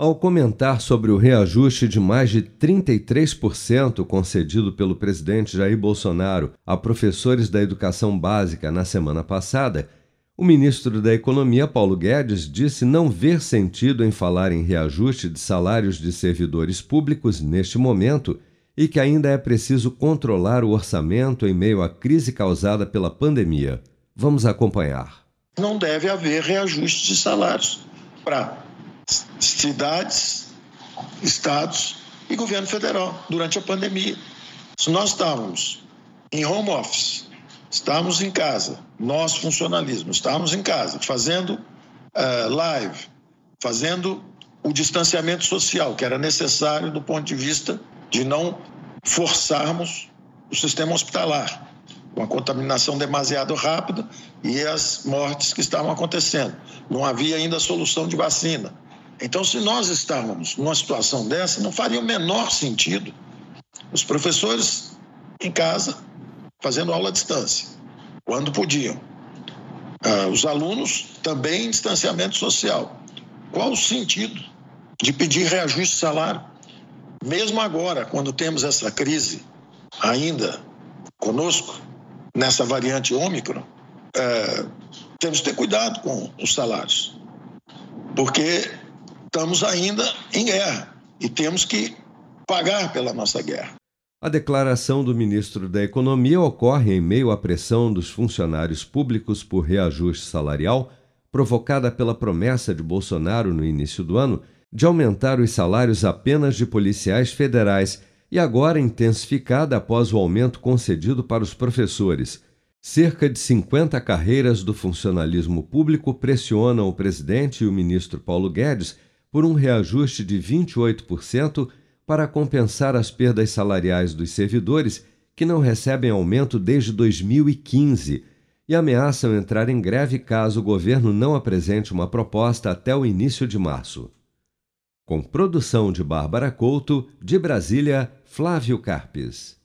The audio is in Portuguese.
Ao comentar sobre o reajuste de mais de 33% concedido pelo presidente Jair Bolsonaro a professores da educação básica na semana passada, o ministro da Economia, Paulo Guedes, disse não ver sentido em falar em reajuste de salários de servidores públicos neste momento e que ainda é preciso controlar o orçamento em meio à crise causada pela pandemia. Vamos acompanhar. Não deve haver reajuste de salários para cidades, estados e governo federal durante a pandemia. Se nós estávamos em home office, estávamos em casa, nós funcionalismo, estávamos em casa, fazendo uh, live, fazendo o distanciamento social que era necessário do ponto de vista de não forçarmos o sistema hospitalar com a contaminação demasiado rápida e as mortes que estavam acontecendo. Não havia ainda solução de vacina. Então, se nós estávamos numa situação dessa, não faria o menor sentido os professores em casa fazendo aula à distância, quando podiam. Ah, os alunos também em distanciamento social. Qual o sentido de pedir reajuste de salário? Mesmo agora, quando temos essa crise ainda conosco, nessa variante Ômicron, é, temos que ter cuidado com os salários, porque estamos ainda em guerra e temos que pagar pela nossa guerra. A declaração do ministro da Economia ocorre em meio à pressão dos funcionários públicos por reajuste salarial, provocada pela promessa de Bolsonaro no início do ano de aumentar os salários apenas de policiais federais e agora intensificada após o aumento concedido para os professores. Cerca de 50 carreiras do funcionalismo público pressionam o presidente e o ministro Paulo Guedes por um reajuste de 28% para compensar as perdas salariais dos servidores que não recebem aumento desde 2015 e ameaçam entrar em greve caso o governo não apresente uma proposta até o início de março. Com produção de Bárbara Couto, de Brasília, Flávio Carpes.